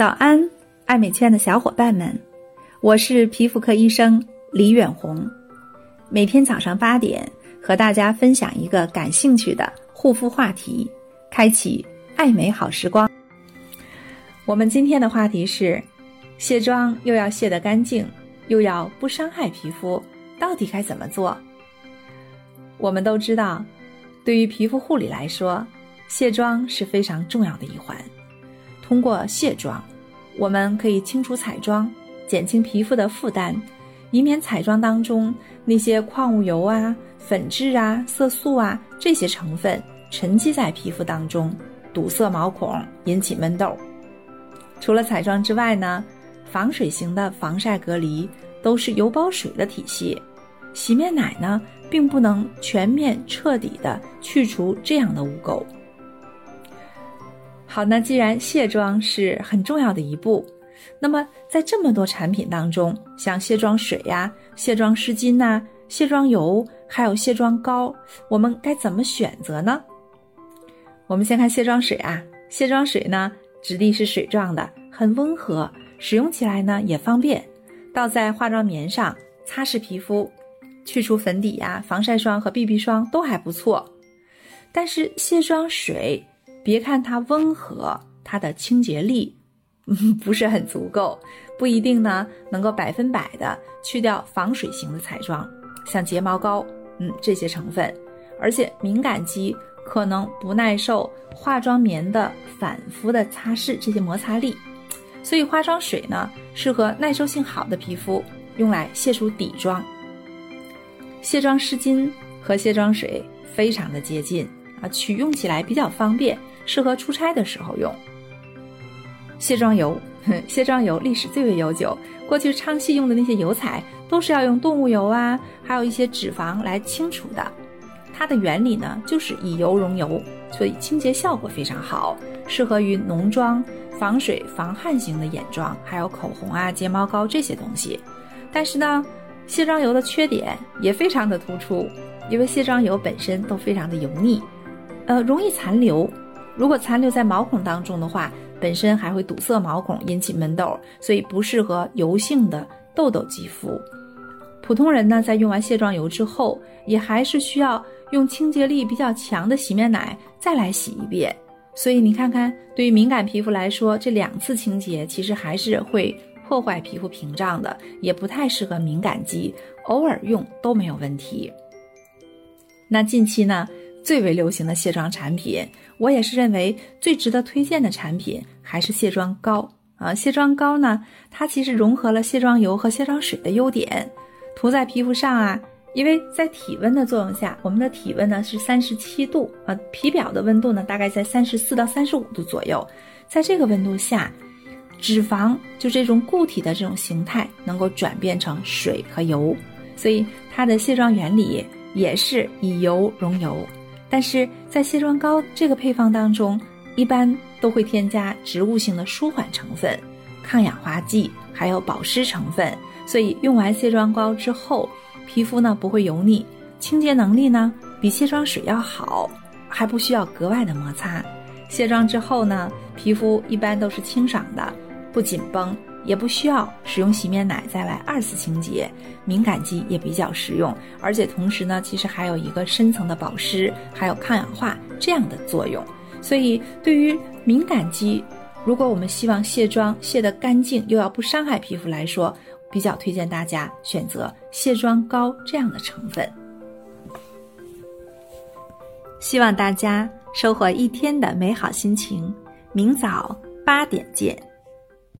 早安，爱美圈的小伙伴们，我是皮肤科医生李远红。每天早上八点，和大家分享一个感兴趣的护肤话题，开启爱美好时光。我们今天的话题是：卸妆又要卸得干净，又要不伤害皮肤，到底该怎么做？我们都知道，对于皮肤护理来说，卸妆是非常重要的一环。通过卸妆，我们可以清除彩妆，减轻皮肤的负担，以免彩妆当中那些矿物油啊、粉质啊、色素啊这些成分沉积在皮肤当中，堵塞毛孔，引起闷痘。除了彩妆之外呢，防水型的防晒隔离都是油包水的体系，洗面奶呢并不能全面彻底的去除这样的污垢。好，那既然卸妆是很重要的一步，那么在这么多产品当中，像卸妆水呀、卸妆湿巾呐、卸妆油，还有卸妆膏，我们该怎么选择呢？我们先看卸妆水啊，卸妆水呢质地是水状的，很温和，使用起来呢也方便，倒在化妆棉上擦拭皮肤，去除粉底呀、防晒霜和 BB 霜都还不错。但是卸妆水。别看它温和，它的清洁力嗯 不是很足够，不一定呢能够百分百的去掉防水型的彩妆，像睫毛膏，嗯这些成分，而且敏感肌可能不耐受化妆棉的反复的擦拭这些摩擦力，所以化妆水呢适合耐受性好的皮肤用来卸除底妆。卸妆湿巾和卸妆水非常的接近。啊，取用起来比较方便。适合出差的时候用。卸妆油，卸妆油历史最为悠久。过去昌戏用的那些油彩，都是要用动物油啊，还有一些脂肪来清除的。它的原理呢，就是以油溶油，所以清洁效果非常好，适合于浓妆、防水防汗型的眼妆，还有口红啊、睫毛膏这些东西。但是呢，卸妆油的缺点也非常的突出，因为卸妆油本身都非常的油腻，呃，容易残留。如果残留在毛孔当中的话，本身还会堵塞毛孔，引起闷痘，所以不适合油性的痘痘肌肤。普通人呢，在用完卸妆油之后，也还是需要用清洁力比较强的洗面奶再来洗一遍。所以你看看，对于敏感皮肤来说，这两次清洁其实还是会破坏皮肤屏障的，也不太适合敏感肌，偶尔用都没有问题。那近期呢？最为流行的卸妆产品，我也是认为最值得推荐的产品还是卸妆膏啊。卸妆膏呢，它其实融合了卸妆油和卸妆水的优点，涂在皮肤上啊，因为在体温的作用下，我们的体温呢是三十七度啊，皮表的温度呢大概在三十四到三十五度左右，在这个温度下，脂肪就这种固体的这种形态能够转变成水和油，所以它的卸妆原理也是以油溶油。但是在卸妆膏这个配方当中，一般都会添加植物性的舒缓成分、抗氧化剂，还有保湿成分，所以用完卸妆膏之后，皮肤呢不会油腻，清洁能力呢比卸妆水要好，还不需要格外的摩擦。卸妆之后呢，皮肤一般都是清爽的，不紧绷。也不需要使用洗面奶再来二次清洁，敏感肌也比较实用，而且同时呢，其实还有一个深层的保湿，还有抗氧化这样的作用。所以对于敏感肌，如果我们希望卸妆卸得干净又要不伤害皮肤来说，比较推荐大家选择卸妆膏这样的成分。希望大家收获一天的美好心情，明早八点见。